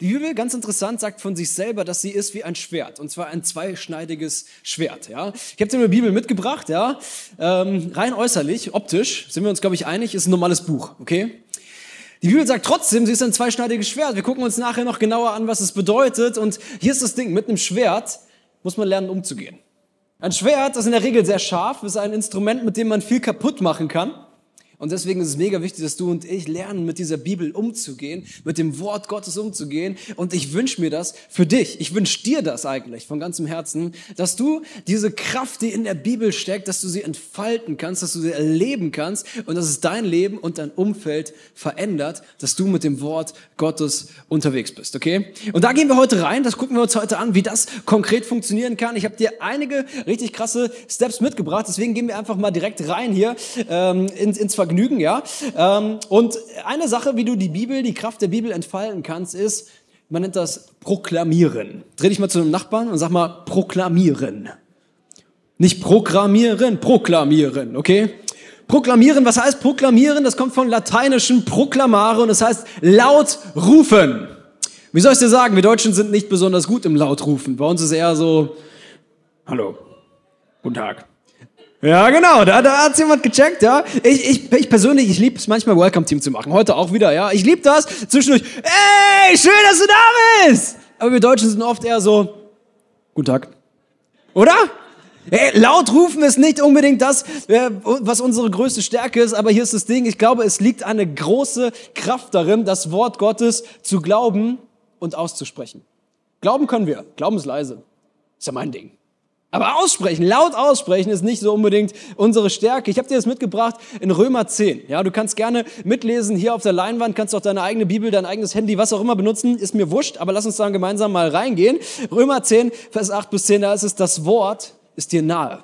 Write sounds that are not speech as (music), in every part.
Die Bibel, ganz interessant, sagt von sich selber, dass sie ist wie ein Schwert. Und zwar ein zweischneidiges Schwert. Ja? Ich habe dir eine Bibel mitgebracht. Ja? Ähm, rein äußerlich, optisch, sind wir uns, glaube ich, einig, ist ein normales Buch. Okay? Die Bibel sagt trotzdem, sie ist ein zweischneidiges Schwert. Wir gucken uns nachher noch genauer an, was es bedeutet. Und hier ist das Ding, mit einem Schwert muss man lernen, umzugehen. Ein Schwert, ist in der Regel sehr scharf, ist ein Instrument, mit dem man viel kaputt machen kann. Und deswegen ist es mega wichtig, dass du und ich lernen, mit dieser Bibel umzugehen, mit dem Wort Gottes umzugehen. Und ich wünsche mir das für dich. Ich wünsche dir das eigentlich von ganzem Herzen, dass du diese Kraft, die in der Bibel steckt, dass du sie entfalten kannst, dass du sie erleben kannst und dass es dein Leben und dein Umfeld verändert, dass du mit dem Wort Gottes unterwegs bist. Okay? Und da gehen wir heute rein. Das gucken wir uns heute an, wie das konkret funktionieren kann. Ich habe dir einige richtig krasse Steps mitgebracht. Deswegen gehen wir einfach mal direkt rein hier ähm, ins, ins Vergnügen, ja. Ähm, und eine Sache, wie du die Bibel, die Kraft der Bibel entfalten kannst, ist, man nennt das Proklamieren. Dreh dich mal zu einem Nachbarn und sag mal Proklamieren. Nicht Programmieren, Proklamieren, okay? Proklamieren, was heißt Proklamieren? Das kommt von lateinischen Proklamare und das heißt laut rufen. Wie soll ich dir sagen? Wir Deutschen sind nicht besonders gut im Lautrufen. Bei uns ist eher so, hallo, guten Tag, ja, genau, da, da hat's jemand gecheckt, ja. Ich, ich, ich persönlich, ich liebe es manchmal Welcome-Team zu machen. Heute auch wieder, ja. Ich liebe das. Zwischendurch, ey, schön, dass du da bist. Aber wir Deutschen sind oft eher so, guten Tag. Oder? Hey, laut rufen ist nicht unbedingt das, äh, was unsere größte Stärke ist, aber hier ist das Ding, ich glaube, es liegt eine große Kraft darin, das Wort Gottes zu glauben und auszusprechen. Glauben können wir, glauben ist leise. Ist ja mein Ding. Aber aussprechen, laut aussprechen ist nicht so unbedingt unsere Stärke. Ich habe dir das mitgebracht in Römer 10. Ja, du kannst gerne mitlesen hier auf der Leinwand, kannst auch deine eigene Bibel, dein eigenes Handy, was auch immer benutzen, ist mir wurscht, aber lass uns dann gemeinsam mal reingehen. Römer 10, Vers 8 bis 10, da ist es, das Wort ist dir nahe.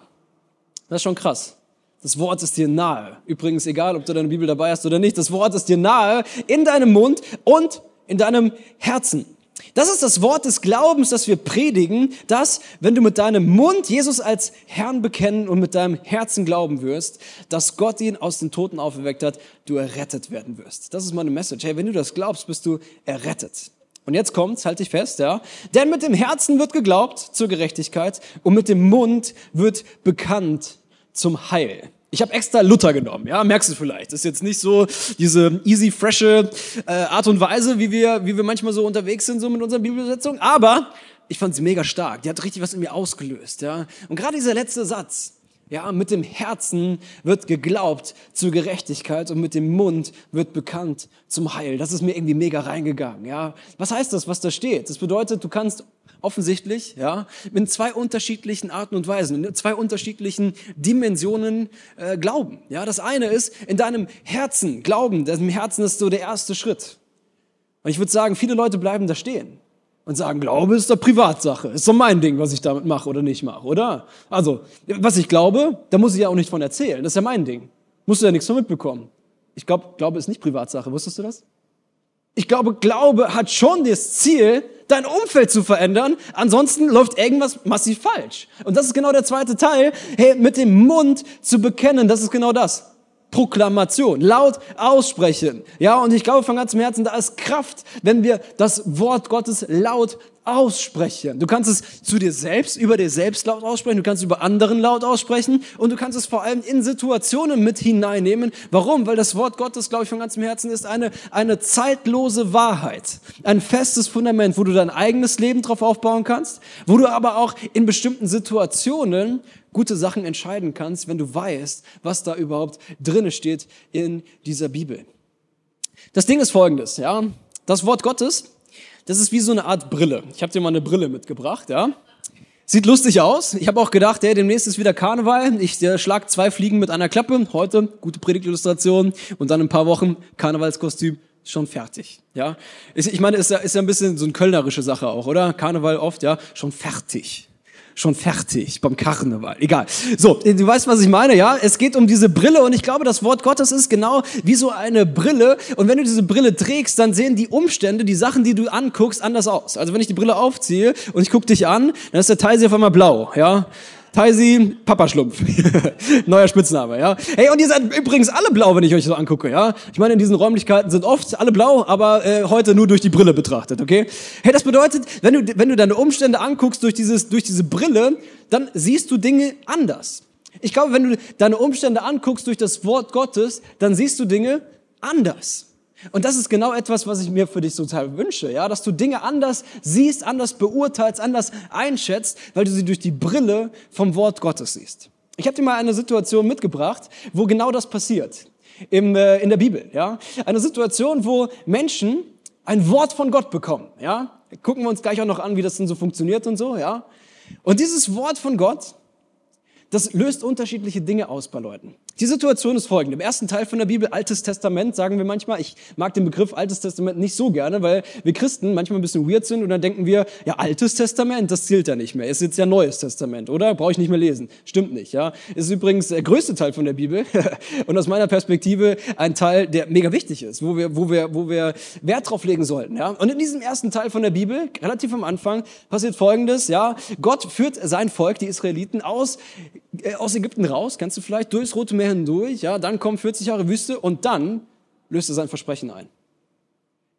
Das ist schon krass. Das Wort ist dir nahe. Übrigens, egal, ob du deine Bibel dabei hast oder nicht, das Wort ist dir nahe in deinem Mund und in deinem Herzen. Das ist das Wort des Glaubens, das wir predigen, dass, wenn du mit deinem Mund Jesus als Herrn bekennen und mit deinem Herzen glauben wirst, dass Gott ihn aus den Toten auferweckt hat, du errettet werden wirst. Das ist meine Message. Hey, wenn du das glaubst, bist du errettet. Und jetzt kommt's, halt dich fest, ja. Denn mit dem Herzen wird geglaubt zur Gerechtigkeit und mit dem Mund wird bekannt zum Heil. Ich habe extra Luther genommen, ja, merkst du vielleicht. Das ist jetzt nicht so diese easy, frische äh, Art und Weise, wie wir, wie wir manchmal so unterwegs sind, so mit unserer Bibelübersetzung. Aber ich fand sie mega stark. Die hat richtig was in mir ausgelöst, ja. Und gerade dieser letzte Satz, ja, mit dem Herzen wird geglaubt zur Gerechtigkeit und mit dem Mund wird bekannt zum Heil. Das ist mir irgendwie mega reingegangen, ja. Was heißt das, was da steht? Das bedeutet, du kannst offensichtlich, ja, in zwei unterschiedlichen Arten und Weisen, in zwei unterschiedlichen Dimensionen äh, glauben. Ja, das eine ist in deinem Herzen glauben. Im Herzen ist so der erste Schritt. Und ich würde sagen, viele Leute bleiben da stehen und sagen, Glaube ist doch Privatsache. Ist doch mein Ding, was ich damit mache oder nicht mache, oder? Also, was ich glaube, da muss ich ja auch nicht von erzählen. Das ist ja mein Ding. Musst du ja nichts von mitbekommen. Ich glaube, Glaube ist nicht Privatsache. Wusstest du das? Ich glaube, Glaube hat schon das Ziel, dein Umfeld zu verändern. Ansonsten läuft irgendwas massiv falsch. Und das ist genau der zweite Teil. Hey, mit dem Mund zu bekennen, das ist genau das. Proklamation, laut aussprechen. Ja, und ich glaube von ganzem Herzen, da ist Kraft, wenn wir das Wort Gottes laut aussprechen. Du kannst es zu dir selbst, über dir selbst laut aussprechen, du kannst es über anderen laut aussprechen und du kannst es vor allem in Situationen mit hineinnehmen. Warum? Weil das Wort Gottes, glaube ich, von ganzem Herzen ist eine, eine zeitlose Wahrheit. Ein festes Fundament, wo du dein eigenes Leben drauf aufbauen kannst, wo du aber auch in bestimmten Situationen gute Sachen entscheiden kannst, wenn du weißt, was da überhaupt drinne steht in dieser Bibel. Das Ding ist folgendes, ja. Das Wort Gottes das ist wie so eine Art Brille. Ich habe dir mal eine Brille mitgebracht, ja. Sieht lustig aus. Ich habe auch gedacht, ja, demnächst ist wieder Karneval. Ich äh, schlag zwei Fliegen mit einer Klappe. Heute gute Predigtillustration und dann in ein paar Wochen Karnevalskostüm schon fertig. Ja, ich meine, ist ja, ist ja ein bisschen so eine kölnerische Sache auch, oder? Karneval oft, ja, schon fertig schon fertig beim Karneval. Egal. So, du weißt, was ich meine, ja? Es geht um diese Brille und ich glaube, das Wort Gottes ist genau wie so eine Brille. Und wenn du diese Brille trägst, dann sehen die Umstände, die Sachen, die du anguckst, anders aus. Also wenn ich die Brille aufziehe und ich gucke dich an, dann ist der Teil auf einmal blau, ja? Taisi Papaschlumpf. (laughs) Neuer Spitzname, ja. Hey, und ihr seid übrigens alle blau, wenn ich euch so angucke, ja. Ich meine, in diesen Räumlichkeiten sind oft alle blau, aber äh, heute nur durch die Brille betrachtet, okay? Hey, das bedeutet, wenn du, wenn du deine Umstände anguckst durch, dieses, durch diese Brille, dann siehst du Dinge anders. Ich glaube, wenn du deine Umstände anguckst durch das Wort Gottes, dann siehst du Dinge anders. Und das ist genau etwas, was ich mir für dich total wünsche, ja, dass du Dinge anders siehst, anders beurteilst, anders einschätzt, weil du sie durch die Brille vom Wort Gottes siehst. Ich habe dir mal eine Situation mitgebracht, wo genau das passiert im, äh, in der Bibel, ja, eine Situation, wo Menschen ein Wort von Gott bekommen, ja. Gucken wir uns gleich auch noch an, wie das denn so funktioniert und so, ja. Und dieses Wort von Gott, das löst unterschiedliche Dinge aus bei Leuten. Die Situation ist folgende. Im ersten Teil von der Bibel, Altes Testament, sagen wir manchmal, ich mag den Begriff Altes Testament nicht so gerne, weil wir Christen manchmal ein bisschen weird sind und dann denken wir, ja, Altes Testament, das zählt ja nicht mehr. Ist jetzt ja Neues Testament, oder? Brauche ich nicht mehr lesen. Stimmt nicht, ja. Ist übrigens der größte Teil von der Bibel (laughs) und aus meiner Perspektive ein Teil, der mega wichtig ist, wo wir, wo wir, wo wir Wert drauf legen sollten, ja. Und in diesem ersten Teil von der Bibel, relativ am Anfang, passiert Folgendes, ja. Gott führt sein Volk, die Israeliten, aus, aus Ägypten raus, kennst du vielleicht, durchs Rote Meer hindurch, ja, dann kommen 40 Jahre Wüste und dann löst er sein Versprechen ein.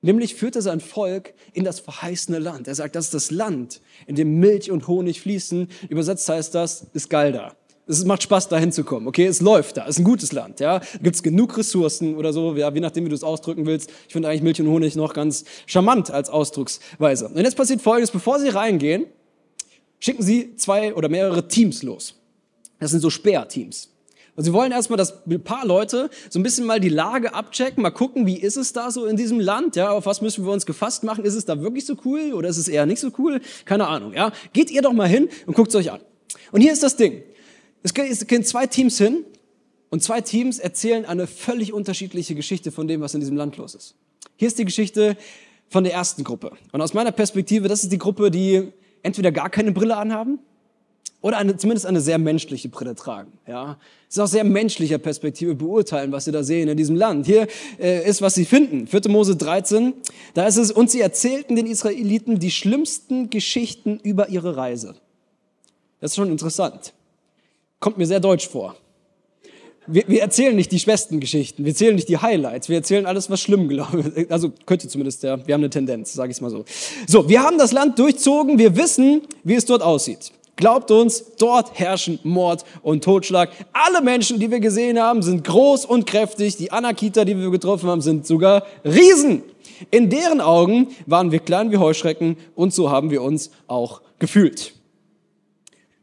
Nämlich führt er sein Volk in das verheißene Land. Er sagt, das ist das Land, in dem Milch und Honig fließen. Übersetzt heißt das, ist geil da. Es macht Spaß, da hinzukommen. Okay, es läuft da. Es ist ein gutes Land. Ja, gibt es genug Ressourcen oder so. Ja, je nachdem, wie du es ausdrücken willst. Ich finde eigentlich Milch und Honig noch ganz charmant als Ausdrucksweise. Und jetzt passiert Folgendes: Bevor sie reingehen, schicken sie zwei oder mehrere Teams los. Das sind so Speerteams. Und sie wollen erstmal, dass ein paar Leute so ein bisschen mal die Lage abchecken, mal gucken, wie ist es da so in diesem Land, ja, auf was müssen wir uns gefasst machen, ist es da wirklich so cool oder ist es eher nicht so cool? Keine Ahnung, ja. Geht ihr doch mal hin und guckt es euch an. Und hier ist das Ding. Es gehen zwei Teams hin und zwei Teams erzählen eine völlig unterschiedliche Geschichte von dem, was in diesem Land los ist. Hier ist die Geschichte von der ersten Gruppe. Und aus meiner Perspektive, das ist die Gruppe, die entweder gar keine Brille anhaben oder eine, zumindest eine sehr menschliche Brille tragen. Ja, es ist aus sehr menschlicher Perspektive beurteilen, was sie da sehen in diesem Land. Hier äh, ist, was sie finden. 4. Mose 13, da ist es, und sie erzählten den Israeliten die schlimmsten Geschichten über ihre Reise. Das ist schon interessant. Kommt mir sehr deutsch vor. Wir, wir erzählen nicht die besten Geschichten, wir erzählen nicht die Highlights, wir erzählen alles, was schlimm gelaufen ist. Also könnte zumindest, ja, wir haben eine Tendenz, sage ich es mal so. So, wir haben das Land durchzogen, wir wissen, wie es dort aussieht. Glaubt uns, dort herrschen Mord und Totschlag. Alle Menschen, die wir gesehen haben, sind groß und kräftig. Die Anakita, die wir getroffen haben, sind sogar Riesen. In deren Augen waren wir klein wie Heuschrecken und so haben wir uns auch gefühlt.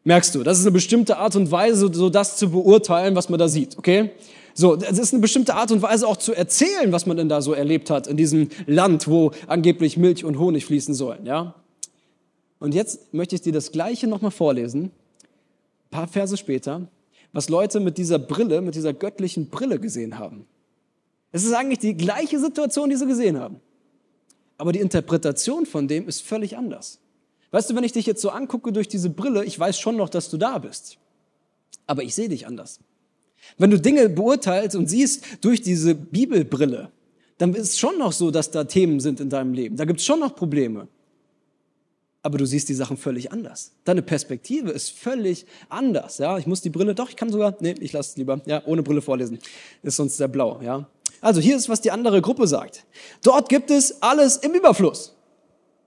Merkst du, das ist eine bestimmte Art und Weise, so das zu beurteilen, was man da sieht, okay? So, das ist eine bestimmte Art und Weise auch zu erzählen, was man denn da so erlebt hat in diesem Land, wo angeblich Milch und Honig fließen sollen, ja? Und jetzt möchte ich dir das Gleiche nochmal vorlesen, ein paar Verse später, was Leute mit dieser Brille, mit dieser göttlichen Brille gesehen haben. Es ist eigentlich die gleiche Situation, die sie gesehen haben. Aber die Interpretation von dem ist völlig anders. Weißt du, wenn ich dich jetzt so angucke durch diese Brille, ich weiß schon noch, dass du da bist. Aber ich sehe dich anders. Wenn du Dinge beurteilst und siehst durch diese Bibelbrille, dann ist es schon noch so, dass da Themen sind in deinem Leben. Da gibt es schon noch Probleme aber du siehst die Sachen völlig anders. Deine Perspektive ist völlig anders. Ja, ich muss die Brille, doch, ich kann sogar, nee, ich lasse es lieber, ja, ohne Brille vorlesen. Ist sonst sehr blau, ja. Also hier ist, was die andere Gruppe sagt. Dort gibt es alles im Überfluss.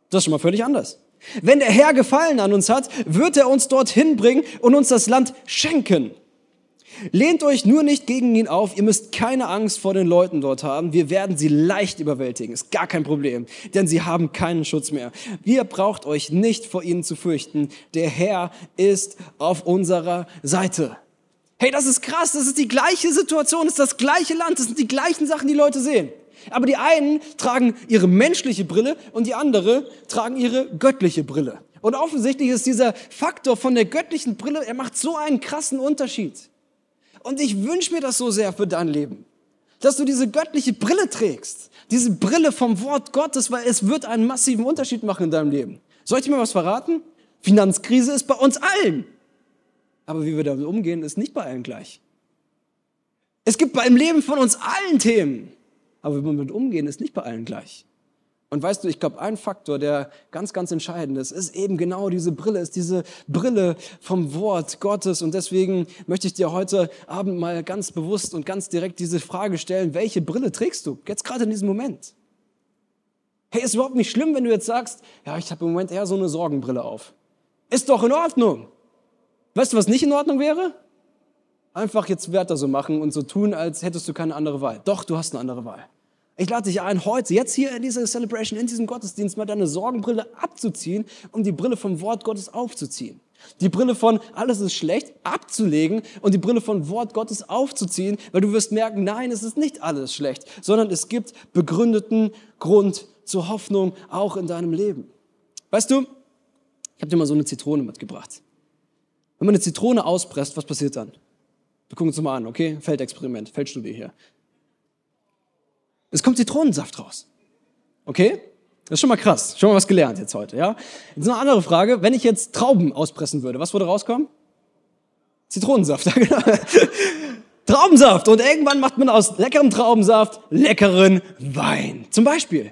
Das ist schon mal völlig anders. Wenn der Herr Gefallen an uns hat, wird er uns dorthin bringen und uns das Land schenken. Lehnt euch nur nicht gegen ihn auf. Ihr müsst keine Angst vor den Leuten dort haben. Wir werden sie leicht überwältigen. Ist gar kein Problem, denn sie haben keinen Schutz mehr. Ihr braucht euch nicht vor ihnen zu fürchten. Der Herr ist auf unserer Seite. Hey, das ist krass. Das ist die gleiche Situation. Das ist das gleiche Land. Das sind die gleichen Sachen, die Leute sehen. Aber die einen tragen ihre menschliche Brille und die andere tragen ihre göttliche Brille. Und offensichtlich ist dieser Faktor von der göttlichen Brille, er macht so einen krassen Unterschied. Und ich wünsche mir das so sehr für dein Leben, dass du diese göttliche Brille trägst, diese Brille vom Wort Gottes, weil es wird einen massiven Unterschied machen in deinem Leben. Soll ich dir mal was verraten? Finanzkrise ist bei uns allen. Aber wie wir damit umgehen, ist nicht bei allen gleich. Es gibt beim Leben von uns allen Themen. Aber wie wir damit umgehen, ist nicht bei allen gleich. Und weißt du, ich glaube, ein Faktor, der ganz, ganz entscheidend ist, ist eben genau diese Brille, ist diese Brille vom Wort Gottes. Und deswegen möchte ich dir heute Abend mal ganz bewusst und ganz direkt diese Frage stellen, welche Brille trägst du jetzt gerade in diesem Moment? Hey, ist überhaupt nicht schlimm, wenn du jetzt sagst, ja, ich habe im Moment eher so eine Sorgenbrille auf. Ist doch in Ordnung. Weißt du, was nicht in Ordnung wäre? Einfach jetzt Wörter so machen und so tun, als hättest du keine andere Wahl. Doch, du hast eine andere Wahl. Ich lade dich ein, heute, jetzt hier in dieser Celebration, in diesem Gottesdienst, mal deine Sorgenbrille abzuziehen, um die Brille vom Wort Gottes aufzuziehen. Die Brille von alles ist schlecht abzulegen und die Brille von Wort Gottes aufzuziehen, weil du wirst merken, nein, es ist nicht alles schlecht, sondern es gibt begründeten Grund zur Hoffnung auch in deinem Leben. Weißt du, ich habe dir mal so eine Zitrone mitgebracht. Wenn man eine Zitrone auspresst, was passiert dann? Wir gucken uns mal an, okay? Feldexperiment, Feldstudie hier. Es kommt Zitronensaft raus. Okay? Das ist schon mal krass. Schon mal was gelernt jetzt heute, ja? Jetzt noch eine andere Frage. Wenn ich jetzt Trauben auspressen würde, was würde rauskommen? Zitronensaft, ja genau. (laughs) Traubensaft. Und irgendwann macht man aus leckerem Traubensaft leckeren Wein. Zum Beispiel.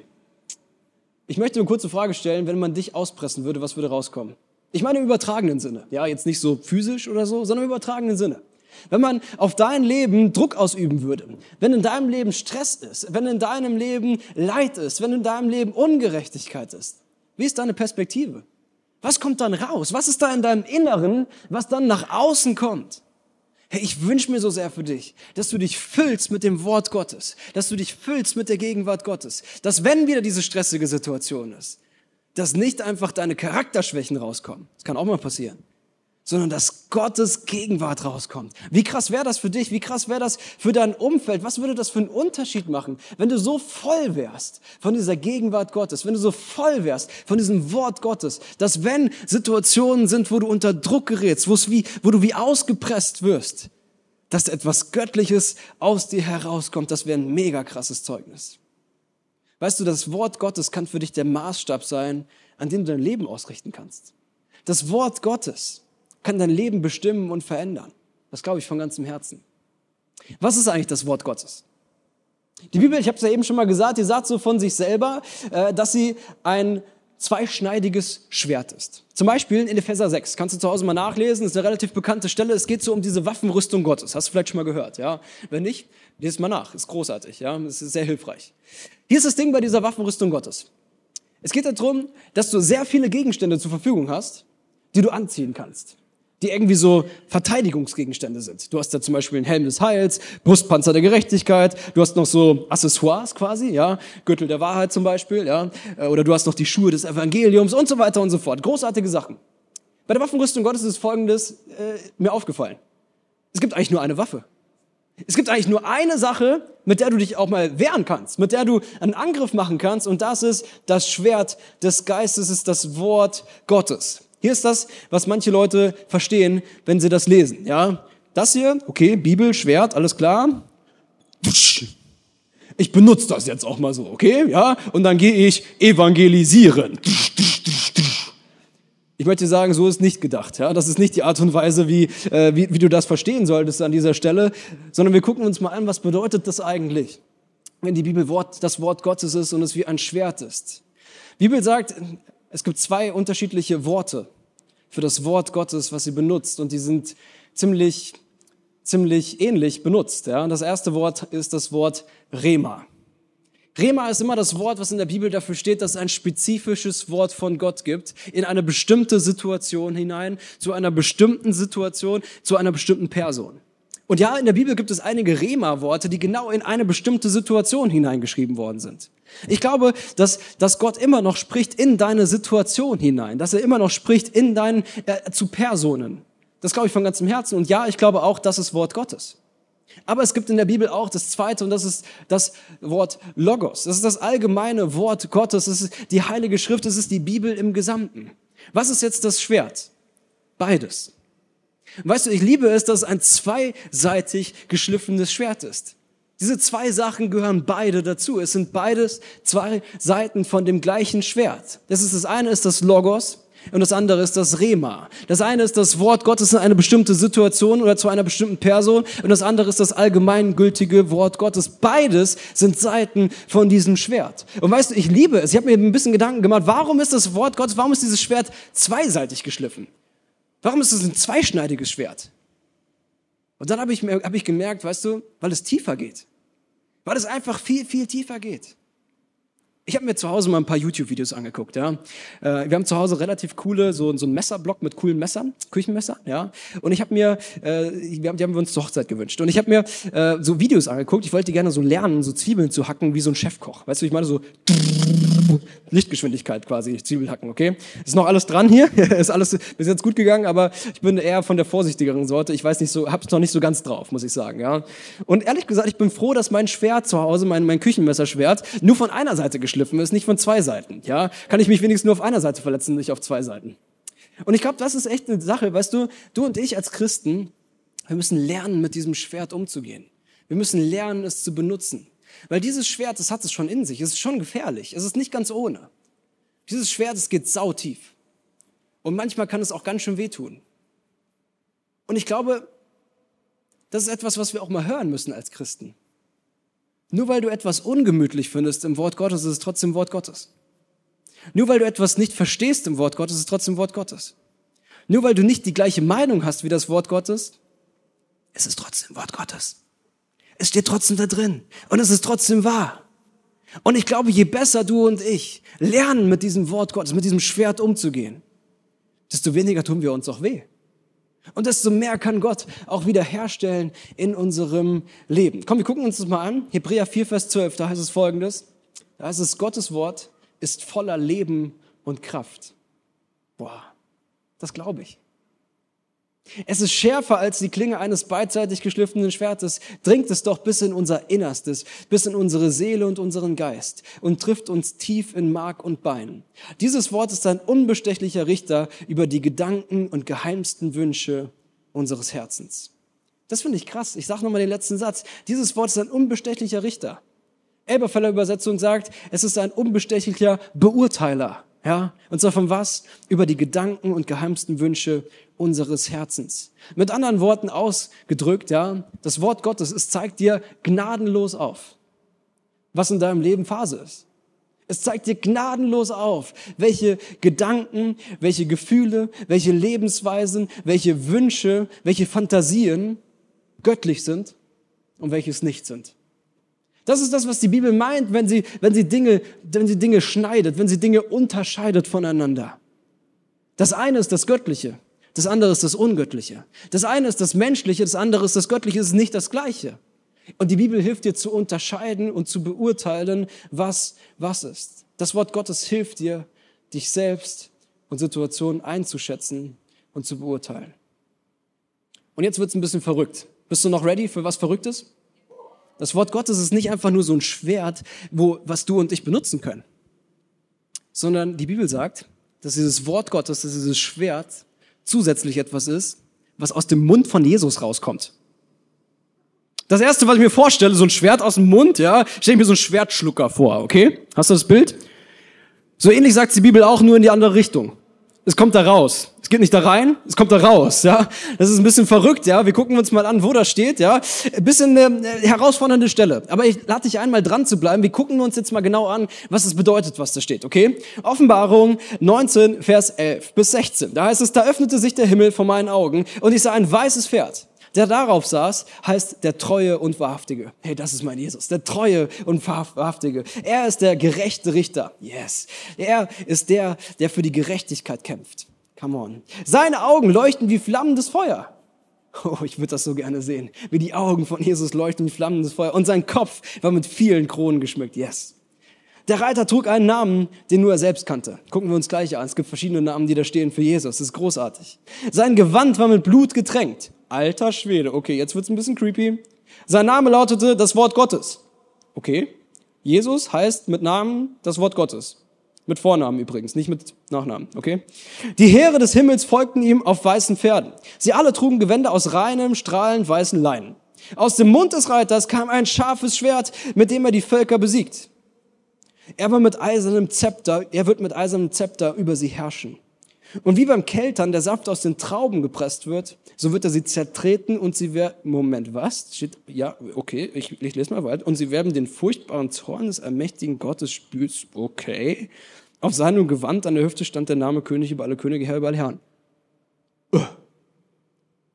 Ich möchte eine kurze Frage stellen. Wenn man dich auspressen würde, was würde rauskommen? Ich meine im übertragenen Sinne. Ja, jetzt nicht so physisch oder so, sondern im übertragenen Sinne. Wenn man auf dein Leben Druck ausüben würde, wenn in deinem Leben Stress ist, wenn in deinem Leben Leid ist, wenn in deinem Leben Ungerechtigkeit ist, wie ist deine Perspektive? Was kommt dann raus? Was ist da in deinem Inneren, was dann nach außen kommt? Hey, ich wünsche mir so sehr für dich, dass du dich füllst mit dem Wort Gottes, dass du dich füllst mit der Gegenwart Gottes, dass wenn wieder diese stressige Situation ist, dass nicht einfach deine Charakterschwächen rauskommen. Das kann auch mal passieren sondern dass Gottes Gegenwart rauskommt. Wie krass wäre das für dich? Wie krass wäre das für dein Umfeld? Was würde das für einen Unterschied machen, wenn du so voll wärst von dieser Gegenwart Gottes, wenn du so voll wärst von diesem Wort Gottes, dass wenn Situationen sind, wo du unter Druck gerätst, wo, es wie, wo du wie ausgepresst wirst, dass etwas Göttliches aus dir herauskommt, das wäre ein mega krasses Zeugnis. Weißt du, das Wort Gottes kann für dich der Maßstab sein, an dem du dein Leben ausrichten kannst. Das Wort Gottes kann dein Leben bestimmen und verändern. Das glaube ich von ganzem Herzen. Was ist eigentlich das Wort Gottes? Die Bibel, ich habe es ja eben schon mal gesagt, die sagt so von sich selber, äh, dass sie ein zweischneidiges Schwert ist. Zum Beispiel in Epheser 6, kannst du zu Hause mal nachlesen, ist eine relativ bekannte Stelle, es geht so um diese Waffenrüstung Gottes. Hast du vielleicht schon mal gehört, ja? Wenn nicht, lese mal nach, ist großartig, ja? Es ist sehr hilfreich. Hier ist das Ding bei dieser Waffenrüstung Gottes. Es geht darum, dass du sehr viele Gegenstände zur Verfügung hast, die du anziehen kannst die irgendwie so Verteidigungsgegenstände sind. Du hast da zum Beispiel einen Helm des Heils, Brustpanzer der Gerechtigkeit, du hast noch so Accessoires quasi, ja, Gürtel der Wahrheit zum Beispiel, ja, äh, oder du hast noch die Schuhe des Evangeliums und so weiter und so fort. Großartige Sachen. Bei der Waffenrüstung Gottes ist Folgendes äh, mir aufgefallen. Es gibt eigentlich nur eine Waffe. Es gibt eigentlich nur eine Sache, mit der du dich auch mal wehren kannst, mit der du einen Angriff machen kannst, und das ist das Schwert des Geistes, ist das Wort Gottes. Hier ist das, was manche Leute verstehen, wenn sie das lesen. Ja, das hier, okay, Bibel, Schwert, alles klar. Ich benutze das jetzt auch mal so, okay? Ja, und dann gehe ich evangelisieren. Ich möchte sagen, so ist nicht gedacht. Ja? Das ist nicht die Art und Weise, wie, äh, wie, wie du das verstehen solltest an dieser Stelle, sondern wir gucken uns mal an, was bedeutet das eigentlich, wenn die Bibel Wort, das Wort Gottes ist und es wie ein Schwert ist. Die Bibel sagt, es gibt zwei unterschiedliche Worte für das Wort Gottes, was sie benutzt, und die sind ziemlich, ziemlich ähnlich benutzt. Ja? Das erste Wort ist das Wort Rema. Rema ist immer das Wort, was in der Bibel dafür steht, dass es ein spezifisches Wort von Gott gibt, in eine bestimmte Situation hinein, zu einer bestimmten Situation, zu einer bestimmten Person. Und ja, in der Bibel gibt es einige Rema-Worte, die genau in eine bestimmte Situation hineingeschrieben worden sind. Ich glaube, dass, dass Gott immer noch spricht in deine Situation hinein, dass er immer noch spricht in deinen, äh, zu Personen. Das glaube ich von ganzem Herzen. Und ja, ich glaube auch, das ist Wort Gottes. Aber es gibt in der Bibel auch das zweite und das ist das Wort Logos. Das ist das allgemeine Wort Gottes. Das ist die Heilige Schrift. Das ist die Bibel im Gesamten. Was ist jetzt das Schwert? Beides. Weißt du, ich liebe es, dass es ein zweiseitig geschliffenes Schwert ist. Diese zwei Sachen gehören beide dazu. Es sind beides zwei Seiten von dem gleichen Schwert. Das ist das eine ist das Logos und das andere ist das Rema. Das eine ist das Wort Gottes in eine bestimmte Situation oder zu einer bestimmten Person und das andere ist das allgemeingültige Wort Gottes. Beides sind Seiten von diesem Schwert. Und weißt du, ich liebe es. Ich habe mir ein bisschen Gedanken gemacht, warum ist das Wort Gottes, warum ist dieses Schwert zweiseitig geschliffen? Warum ist es ein zweischneidiges Schwert? Und dann habe ich, hab ich gemerkt, weißt du, weil es tiefer geht. Weil es einfach viel, viel tiefer geht. Ich habe mir zu Hause mal ein paar YouTube-Videos angeguckt. Ja. Äh, wir haben zu Hause relativ coole, so, so einen Messerblock mit coolen Messern, Küchenmesser. Ja. Und ich habe mir, äh, die haben wir uns zur Hochzeit gewünscht. Und ich habe mir äh, so Videos angeguckt. Ich wollte gerne so lernen, so Zwiebeln zu hacken wie so ein Chefkoch. Weißt du, ich meine so Lichtgeschwindigkeit quasi, Zwiebelhacken, okay? Ist noch alles dran hier, (laughs) ist alles bis jetzt gut gegangen, aber ich bin eher von der vorsichtigeren Sorte. Ich weiß nicht so, hab's noch nicht so ganz drauf, muss ich sagen, ja. Und ehrlich gesagt, ich bin froh, dass mein Schwert zu Hause, mein, mein Küchenmesserschwert, nur von einer Seite geschliffen ist, nicht von zwei Seiten, ja. Kann ich mich wenigstens nur auf einer Seite verletzen, nicht auf zwei Seiten. Und ich glaube, das ist echt eine Sache, weißt du, du und ich als Christen, wir müssen lernen, mit diesem Schwert umzugehen. Wir müssen lernen, es zu benutzen. Weil dieses Schwert, das hat es schon in sich. Es ist schon gefährlich. Es ist nicht ganz ohne. Dieses Schwert, es geht sautief. Und manchmal kann es auch ganz schön wehtun. Und ich glaube, das ist etwas, was wir auch mal hören müssen als Christen. Nur weil du etwas ungemütlich findest im Wort Gottes, ist es trotzdem Wort Gottes. Nur weil du etwas nicht verstehst im Wort Gottes, ist es trotzdem Wort Gottes. Nur weil du nicht die gleiche Meinung hast wie das Wort Gottes, ist es trotzdem Wort Gottes. Es steht trotzdem da drin. Und es ist trotzdem wahr. Und ich glaube, je besser du und ich lernen, mit diesem Wort Gottes, mit diesem Schwert umzugehen, desto weniger tun wir uns auch weh. Und desto mehr kann Gott auch wiederherstellen in unserem Leben. Komm, wir gucken uns das mal an. Hebräer 4, Vers 12, da heißt es folgendes. Da heißt es, Gottes Wort ist voller Leben und Kraft. Boah, das glaube ich. Es ist schärfer als die Klinge eines beidseitig geschliffenen Schwertes, dringt es doch bis in unser Innerstes, bis in unsere Seele und unseren Geist und trifft uns tief in Mark und Bein. Dieses Wort ist ein unbestechlicher Richter über die Gedanken und geheimsten Wünsche unseres Herzens. Das finde ich krass. Ich sage nochmal den letzten Satz. Dieses Wort ist ein unbestechlicher Richter. Elberfeller Übersetzung sagt, es ist ein unbestechlicher Beurteiler. Ja, und zwar von was? Über die Gedanken und geheimsten Wünsche unseres Herzens. Mit anderen Worten ausgedrückt, ja, das Wort Gottes, es zeigt dir gnadenlos auf, was in deinem Leben Phase ist. Es zeigt dir gnadenlos auf, welche Gedanken, welche Gefühle, welche Lebensweisen, welche Wünsche, welche Fantasien göttlich sind und welches nicht sind. Das ist das, was die Bibel meint, wenn sie, wenn sie Dinge, wenn sie Dinge schneidet, wenn sie Dinge unterscheidet voneinander. Das eine ist das Göttliche, das andere ist das Ungöttliche. Das eine ist das Menschliche, das andere ist das Göttliche, es ist nicht das Gleiche. Und die Bibel hilft dir zu unterscheiden und zu beurteilen, was was ist. Das Wort Gottes hilft dir, dich selbst und Situationen einzuschätzen und zu beurteilen. Und jetzt wird's ein bisschen verrückt. Bist du noch ready für was Verrücktes? Das Wort Gottes ist nicht einfach nur so ein Schwert, wo, was du und ich benutzen können, sondern die Bibel sagt, dass dieses Wort Gottes, dass dieses Schwert zusätzlich etwas ist, was aus dem Mund von Jesus rauskommt. Das erste, was ich mir vorstelle, so ein Schwert aus dem Mund, ja, stelle ich mir so einen Schwertschlucker vor, okay? Hast du das Bild? So ähnlich sagt die Bibel auch nur in die andere Richtung es kommt da raus. Geht nicht da rein, es kommt da raus, ja. Das ist ein bisschen verrückt, ja. Wir gucken uns mal an, wo das steht, ja. Bisschen eine herausfordernde Stelle. Aber ich lade dich einmal dran zu bleiben. Wir gucken uns jetzt mal genau an, was es bedeutet, was da steht, okay? Offenbarung 19, Vers 11 bis 16. Da heißt es, da öffnete sich der Himmel vor meinen Augen und ich sah ein weißes Pferd. Der darauf saß, heißt der Treue und Wahrhaftige. Hey, das ist mein Jesus, der Treue und Wahrhaftige. Er ist der gerechte Richter. Yes. Er ist der, der für die Gerechtigkeit kämpft. Come on. Seine Augen leuchten wie flammendes Feuer. Oh, ich würde das so gerne sehen. Wie die Augen von Jesus leuchten wie flammendes Feuer. Und sein Kopf war mit vielen Kronen geschmückt. Yes. Der Reiter trug einen Namen, den nur er selbst kannte. Gucken wir uns gleich an. Es gibt verschiedene Namen, die da stehen für Jesus. Das ist großartig. Sein Gewand war mit Blut getränkt. Alter Schwede. Okay, jetzt wird's ein bisschen creepy. Sein Name lautete das Wort Gottes. Okay. Jesus heißt mit Namen das Wort Gottes. Mit Vornamen übrigens, nicht mit Nachnamen, okay? Die Heere des Himmels folgten ihm auf weißen Pferden. Sie alle trugen Gewänder aus reinem, strahlend weißen Leinen. Aus dem Mund des Reiters kam ein scharfes Schwert, mit dem er die Völker besiegt. Er war mit eisernem Zepter, er wird mit eisernem Zepter über sie herrschen. Und wie beim Keltern der Saft aus den Trauben gepresst wird, so wird er sie zertreten und sie werden, Moment, was? Ja, okay, ich, ich lese mal weiter. Und sie werden den furchtbaren Zorn des allmächtigen Gottes spürt, okay. Auf seinem Gewand an der Hüfte stand der Name König über alle Könige, Herr über alle Herren. Uh,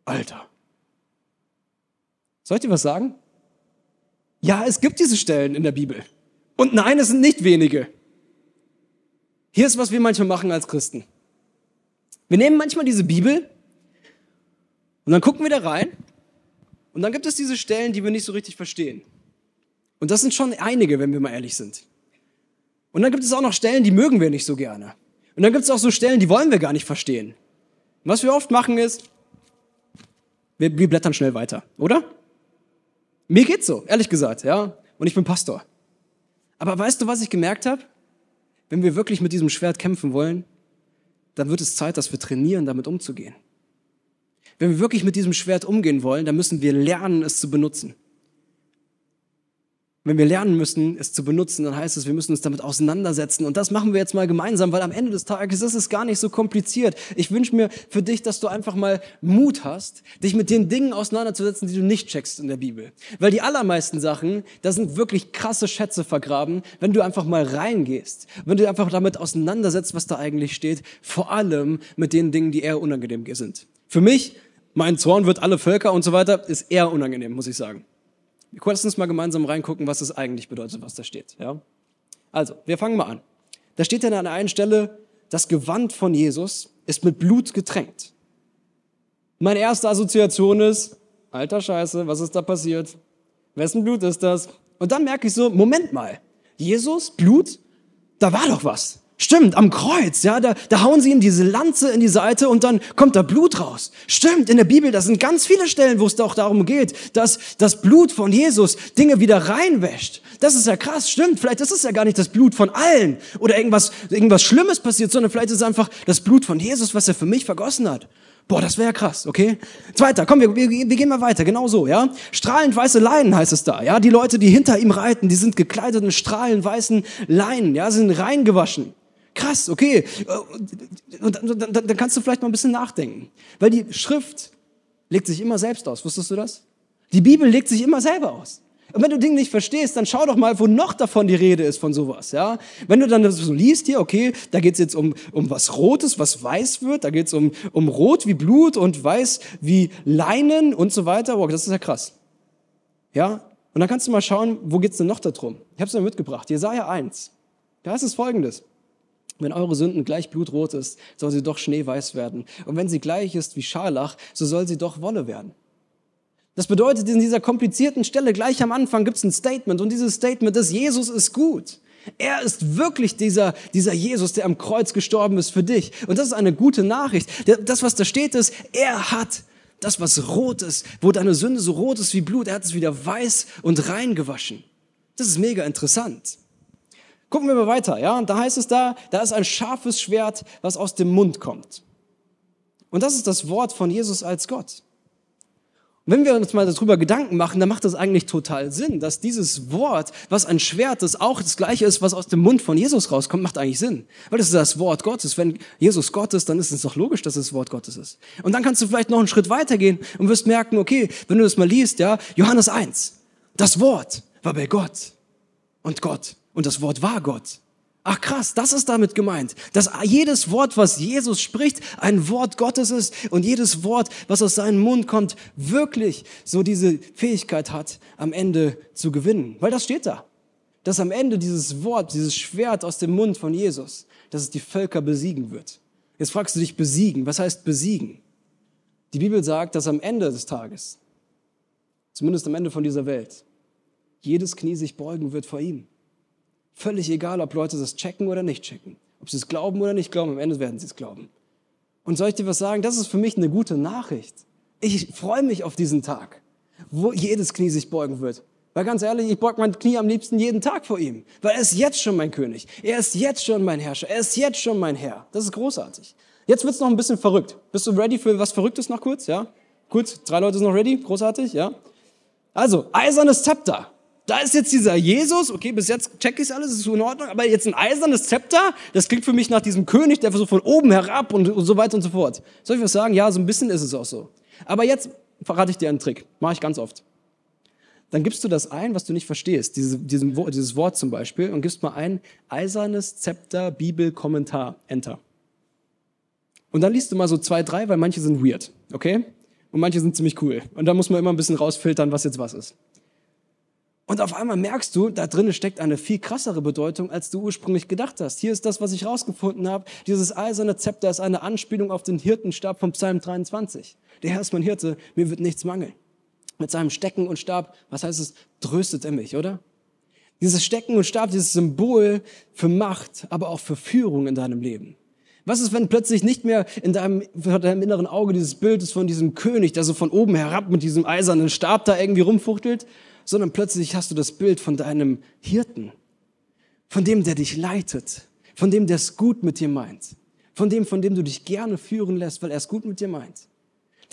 Alter. Soll ich dir was sagen? Ja, es gibt diese Stellen in der Bibel. Und nein, es sind nicht wenige. Hier ist, was wir manchmal machen als Christen. Wir nehmen manchmal diese Bibel und dann gucken wir da rein und dann gibt es diese Stellen, die wir nicht so richtig verstehen. Und das sind schon einige, wenn wir mal ehrlich sind. Und dann gibt es auch noch Stellen, die mögen wir nicht so gerne. Und dann gibt es auch so Stellen, die wollen wir gar nicht verstehen. Und was wir oft machen ist, wir, wir blättern schnell weiter, oder? Mir geht's so, ehrlich gesagt, ja. Und ich bin Pastor. Aber weißt du, was ich gemerkt habe? Wenn wir wirklich mit diesem Schwert kämpfen wollen, dann wird es Zeit, dass wir trainieren, damit umzugehen. Wenn wir wirklich mit diesem Schwert umgehen wollen, dann müssen wir lernen, es zu benutzen. Wenn wir lernen müssen, es zu benutzen, dann heißt es, wir müssen uns damit auseinandersetzen. Und das machen wir jetzt mal gemeinsam, weil am Ende des Tages ist es gar nicht so kompliziert. Ich wünsche mir für dich, dass du einfach mal Mut hast, dich mit den Dingen auseinanderzusetzen, die du nicht checkst in der Bibel. Weil die allermeisten Sachen, da sind wirklich krasse Schätze vergraben, wenn du einfach mal reingehst. Wenn du einfach damit auseinandersetzt, was da eigentlich steht. Vor allem mit den Dingen, die eher unangenehm sind. Für mich, mein Zorn wird alle Völker und so weiter, ist eher unangenehm, muss ich sagen. Lass uns mal gemeinsam reingucken, was es eigentlich bedeutet, was da steht. Ja? Also, wir fangen mal an. Da steht dann an der einen Stelle, das Gewand von Jesus ist mit Blut getränkt. Meine erste Assoziation ist, alter Scheiße, was ist da passiert? Wessen Blut ist das? Und dann merke ich so, Moment mal, Jesus, Blut, da war doch was. Stimmt, am Kreuz, ja, da, da hauen sie ihm diese Lanze in die Seite und dann kommt da Blut raus. Stimmt, in der Bibel, da sind ganz viele Stellen, wo es auch darum geht, dass das Blut von Jesus Dinge wieder reinwäscht. Das ist ja krass, stimmt. Vielleicht ist es ja gar nicht das Blut von allen oder irgendwas, irgendwas Schlimmes passiert, sondern vielleicht ist es einfach das Blut von Jesus, was er für mich vergossen hat. Boah, das wäre ja krass, okay? Zweiter, komm, wir, wir, wir gehen mal weiter, genau so, ja? Strahlend weiße Leinen heißt es da, ja? Die Leute, die hinter ihm reiten, die sind gekleidet in strahlend weißen Leinen, ja? Sie sind reingewaschen. Krass, okay. Und dann kannst du vielleicht mal ein bisschen nachdenken. Weil die Schrift legt sich immer selbst aus. Wusstest du das? Die Bibel legt sich immer selber aus. Und wenn du Dinge nicht verstehst, dann schau doch mal, wo noch davon die Rede ist von sowas, ja? Wenn du dann so liest hier, okay, da geht's jetzt um, um was Rotes, was weiß wird, da geht's um, um Rot wie Blut und Weiß wie Leinen und so weiter. Wow, das ist ja krass. Ja? Und dann kannst du mal schauen, wo geht's denn noch darum? Ich habe es dir mitgebracht. Jesaja 1. Da ist es folgendes. Wenn eure Sünden gleich blutrot ist, soll sie doch schneeweiß werden. Und wenn sie gleich ist wie Scharlach, so soll sie doch Wolle werden. Das bedeutet, in dieser komplizierten Stelle gleich am Anfang gibt es ein Statement und dieses Statement ist, Jesus ist gut. Er ist wirklich dieser, dieser Jesus, der am Kreuz gestorben ist für dich. Und das ist eine gute Nachricht. Das, was da steht, ist, er hat das, was rot ist, wo deine Sünde so rot ist wie Blut, er hat es wieder weiß und rein gewaschen. Das ist mega interessant. Gucken wir mal weiter, ja? Und da heißt es da, da ist ein scharfes Schwert, was aus dem Mund kommt. Und das ist das Wort von Jesus als Gott. Und wenn wir uns mal darüber Gedanken machen, dann macht das eigentlich total Sinn, dass dieses Wort, was ein Schwert ist, auch das gleiche ist, was aus dem Mund von Jesus rauskommt, macht eigentlich Sinn. Weil das ist das Wort Gottes. Wenn Jesus Gott ist, dann ist es doch logisch, dass es das Wort Gottes ist. Und dann kannst du vielleicht noch einen Schritt weitergehen und wirst merken, okay, wenn du das mal liest, ja, Johannes 1, das Wort war bei Gott und Gott und das Wort war Gott. Ach krass, das ist damit gemeint, dass jedes Wort, was Jesus spricht, ein Wort Gottes ist und jedes Wort, was aus seinem Mund kommt, wirklich so diese Fähigkeit hat, am Ende zu gewinnen. Weil das steht da. Dass am Ende dieses Wort, dieses Schwert aus dem Mund von Jesus, dass es die Völker besiegen wird. Jetzt fragst du dich besiegen. Was heißt besiegen? Die Bibel sagt, dass am Ende des Tages, zumindest am Ende von dieser Welt, jedes Knie sich beugen wird vor ihm. Völlig egal, ob Leute das checken oder nicht checken. Ob sie es glauben oder nicht glauben, am Ende werden sie es glauben. Und soll ich dir was sagen? Das ist für mich eine gute Nachricht. Ich freue mich auf diesen Tag, wo jedes Knie sich beugen wird. Weil ganz ehrlich, ich beug mein Knie am liebsten jeden Tag vor ihm. Weil er ist jetzt schon mein König. Er ist jetzt schon mein Herrscher. Er ist jetzt schon mein Herr. Das ist großartig. Jetzt wird's noch ein bisschen verrückt. Bist du ready für was Verrücktes noch kurz? Ja? Gut, drei Leute sind noch ready. Großartig, ja? Also, eisernes Zepter. Da ist jetzt dieser Jesus, okay, bis jetzt check ich alles, ist so in Ordnung, aber jetzt ein eisernes Zepter, das klingt für mich nach diesem König, der so von oben herab und, und so weiter und so fort. Soll ich was sagen? Ja, so ein bisschen ist es auch so. Aber jetzt verrate ich dir einen Trick, mache ich ganz oft. Dann gibst du das ein, was du nicht verstehst, diese, diesen, dieses Wort zum Beispiel, und gibst mal ein eisernes Zepter, Bibel, Kommentar, Enter. Und dann liest du mal so zwei, drei, weil manche sind weird, okay? Und manche sind ziemlich cool. Und da muss man immer ein bisschen rausfiltern, was jetzt was ist. Und auf einmal merkst du, da drinnen steckt eine viel krassere Bedeutung, als du ursprünglich gedacht hast. Hier ist das, was ich rausgefunden habe. Dieses eiserne Zepter ist eine Anspielung auf den Hirtenstab vom Psalm 23. Der Herr ist mein Hirte, mir wird nichts mangeln. Mit seinem Stecken und Stab, was heißt es, tröstet er mich, oder? Dieses Stecken und Stab, dieses Symbol für Macht, aber auch für Führung in deinem Leben. Was ist, wenn plötzlich nicht mehr in deinem, in deinem inneren Auge dieses Bild ist von diesem König, der so von oben herab mit diesem eisernen Stab da irgendwie rumfuchtelt, sondern plötzlich hast du das Bild von deinem Hirten, von dem, der dich leitet, von dem, der es gut mit dir meint, von dem, von dem du dich gerne führen lässt, weil er es gut mit dir meint.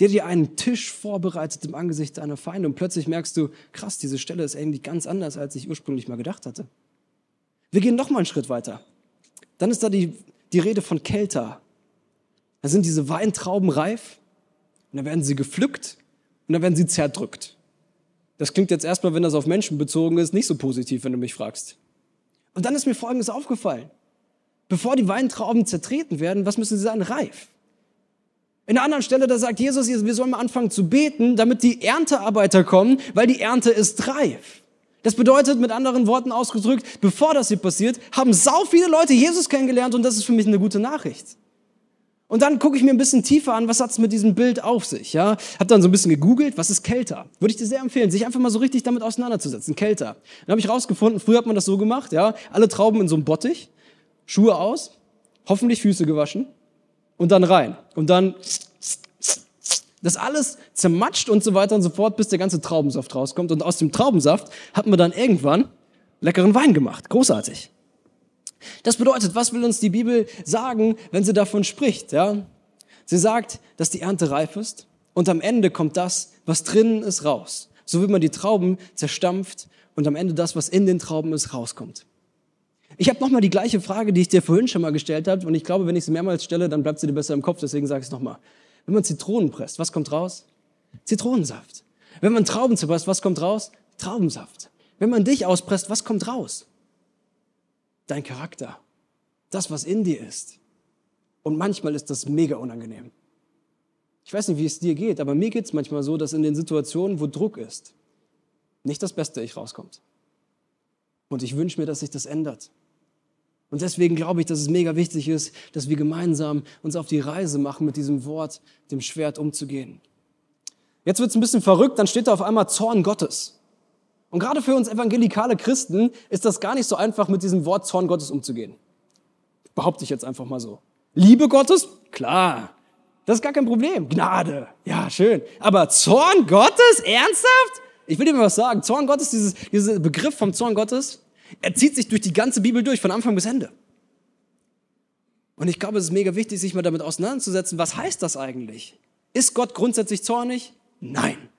Der dir einen Tisch vorbereitet im Angesicht deiner Feinde und plötzlich merkst du, krass, diese Stelle ist irgendwie ganz anders, als ich ursprünglich mal gedacht hatte. Wir gehen noch mal einen Schritt weiter. Dann ist da die, die Rede von Kelter. Da sind diese Weintrauben reif und dann werden sie gepflückt und dann werden sie zerdrückt. Das klingt jetzt erstmal, wenn das auf Menschen bezogen ist, nicht so positiv, wenn du mich fragst. Und dann ist mir Folgendes aufgefallen. Bevor die Weintrauben zertreten werden, was müssen sie sein? Reif. In einer anderen Stelle, da sagt Jesus, wir sollen mal anfangen zu beten, damit die Erntearbeiter kommen, weil die Ernte ist reif. Das bedeutet, mit anderen Worten ausgedrückt, bevor das hier passiert, haben sau viele Leute Jesus kennengelernt und das ist für mich eine gute Nachricht. Und dann gucke ich mir ein bisschen tiefer an, was hat es mit diesem Bild auf sich. Ja? Hab dann so ein bisschen gegoogelt, was ist Kälter? Würde ich dir sehr empfehlen, sich einfach mal so richtig damit auseinanderzusetzen. Kälter. Dann habe ich rausgefunden, früher hat man das so gemacht, ja, alle Trauben in so einem Bottich, Schuhe aus, hoffentlich Füße gewaschen und dann rein. Und dann das alles zermatscht und so weiter und so fort, bis der ganze Traubensaft rauskommt. Und aus dem Traubensaft hat man dann irgendwann leckeren Wein gemacht. Großartig. Das bedeutet, was will uns die Bibel sagen, wenn sie davon spricht? Ja? Sie sagt, dass die Ernte reif ist und am Ende kommt das, was drinnen ist, raus. So wie man die Trauben zerstampft und am Ende das, was in den Trauben ist, rauskommt. Ich habe nochmal die gleiche Frage, die ich dir vorhin schon mal gestellt habe und ich glaube, wenn ich sie mehrmals stelle, dann bleibt sie dir besser im Kopf, deswegen sage ich es nochmal. Wenn man Zitronen presst, was kommt raus? Zitronensaft. Wenn man Trauben zerpresst, was kommt raus? Traubensaft. Wenn man dich auspresst, was kommt raus? Dein Charakter, das, was in dir ist. Und manchmal ist das mega unangenehm. Ich weiß nicht, wie es dir geht, aber mir geht es manchmal so, dass in den Situationen, wo Druck ist, nicht das beste Ich rauskommt. Und ich wünsche mir, dass sich das ändert. Und deswegen glaube ich, dass es mega wichtig ist, dass wir gemeinsam uns auf die Reise machen, mit diesem Wort, dem Schwert umzugehen. Jetzt wird es ein bisschen verrückt, dann steht da auf einmal Zorn Gottes. Und gerade für uns evangelikale Christen ist das gar nicht so einfach, mit diesem Wort Zorn Gottes umzugehen. Behaupte ich jetzt einfach mal so. Liebe Gottes? Klar. Das ist gar kein Problem. Gnade. Ja, schön. Aber Zorn Gottes? Ernsthaft? Ich will dir mal was sagen. Zorn Gottes, dieses, dieser Begriff vom Zorn Gottes, er zieht sich durch die ganze Bibel durch, von Anfang bis Ende. Und ich glaube, es ist mega wichtig, sich mal damit auseinanderzusetzen, was heißt das eigentlich? Ist Gott grundsätzlich zornig? Nein.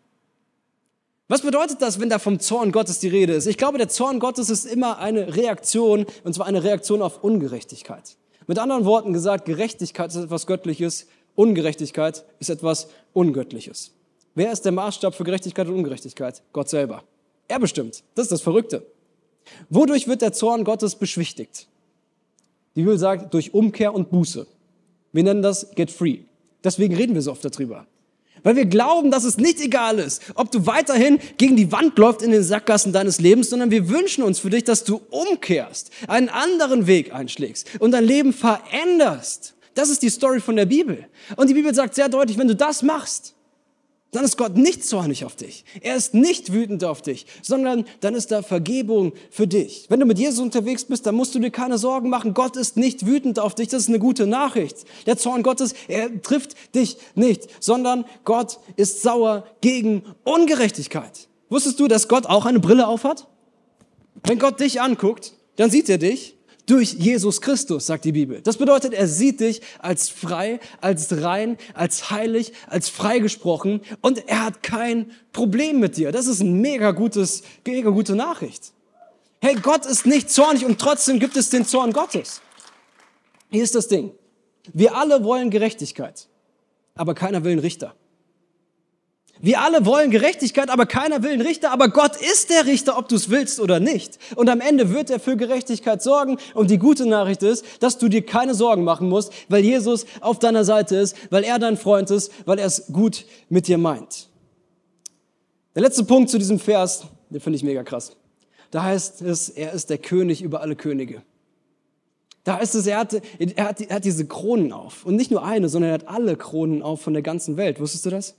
Was bedeutet das, wenn da vom Zorn Gottes die Rede ist? Ich glaube, der Zorn Gottes ist immer eine Reaktion, und zwar eine Reaktion auf Ungerechtigkeit. Mit anderen Worten gesagt, Gerechtigkeit ist etwas Göttliches, Ungerechtigkeit ist etwas Ungöttliches. Wer ist der Maßstab für Gerechtigkeit und Ungerechtigkeit? Gott selber. Er bestimmt. Das ist das Verrückte. Wodurch wird der Zorn Gottes beschwichtigt? Die Bibel sagt, durch Umkehr und Buße. Wir nennen das Get Free. Deswegen reden wir so oft darüber. Weil wir glauben, dass es nicht egal ist, ob du weiterhin gegen die Wand läufst in den Sackgassen deines Lebens, sondern wir wünschen uns für dich, dass du umkehrst, einen anderen Weg einschlägst und dein Leben veränderst. Das ist die Story von der Bibel. Und die Bibel sagt sehr deutlich, wenn du das machst, dann ist Gott nicht zornig auf dich. Er ist nicht wütend auf dich, sondern dann ist da Vergebung für dich. Wenn du mit Jesus unterwegs bist, dann musst du dir keine Sorgen machen. Gott ist nicht wütend auf dich. Das ist eine gute Nachricht. Der Zorn Gottes, er trifft dich nicht, sondern Gott ist sauer gegen Ungerechtigkeit. Wusstest du, dass Gott auch eine Brille aufhat? Wenn Gott dich anguckt, dann sieht er dich durch Jesus Christus, sagt die Bibel. Das bedeutet, er sieht dich als frei, als rein, als heilig, als freigesprochen und er hat kein Problem mit dir. Das ist eine mega gutes, mega gute Nachricht. Hey, Gott ist nicht zornig und trotzdem gibt es den Zorn Gottes. Hier ist das Ding. Wir alle wollen Gerechtigkeit, aber keiner will einen Richter. Wir alle wollen Gerechtigkeit, aber keiner will einen Richter. Aber Gott ist der Richter, ob du es willst oder nicht. Und am Ende wird er für Gerechtigkeit sorgen. Und die gute Nachricht ist, dass du dir keine Sorgen machen musst, weil Jesus auf deiner Seite ist, weil er dein Freund ist, weil er es gut mit dir meint. Der letzte Punkt zu diesem Vers, den finde ich mega krass. Da heißt es, er ist der König über alle Könige. Da ist es, er hat, er, hat, er hat diese Kronen auf. Und nicht nur eine, sondern er hat alle Kronen auf von der ganzen Welt. Wusstest du das?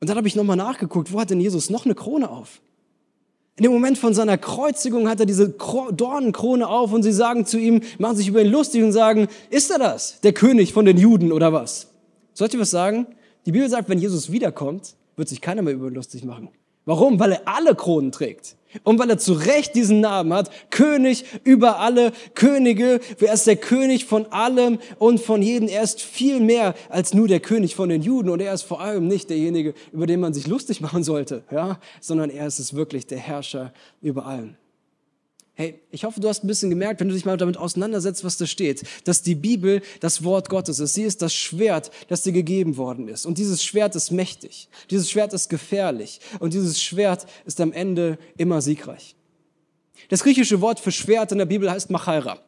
Und dann habe ich nochmal nachgeguckt, wo hat denn Jesus noch eine Krone auf? In dem Moment von seiner Kreuzigung hat er diese Dornenkrone auf und sie sagen zu ihm, machen sich über ihn lustig und sagen, ist er das? Der König von den Juden oder was? Soll ich dir was sagen? Die Bibel sagt, wenn Jesus wiederkommt, wird sich keiner mehr über ihn lustig machen. Warum? Weil er alle Kronen trägt. Und weil er zu Recht diesen Namen hat, König über alle Könige, er ist der König von allem und von jedem. Er ist viel mehr als nur der König von den Juden und er ist vor allem nicht derjenige, über den man sich lustig machen sollte, ja, sondern er ist es wirklich der Herrscher über allen. Hey, ich hoffe, du hast ein bisschen gemerkt, wenn du dich mal damit auseinandersetzt, was da steht, dass die Bibel das Wort Gottes ist. Sie ist das Schwert, das dir gegeben worden ist. Und dieses Schwert ist mächtig. Dieses Schwert ist gefährlich. Und dieses Schwert ist am Ende immer siegreich. Das griechische Wort für Schwert in der Bibel heißt Machaira.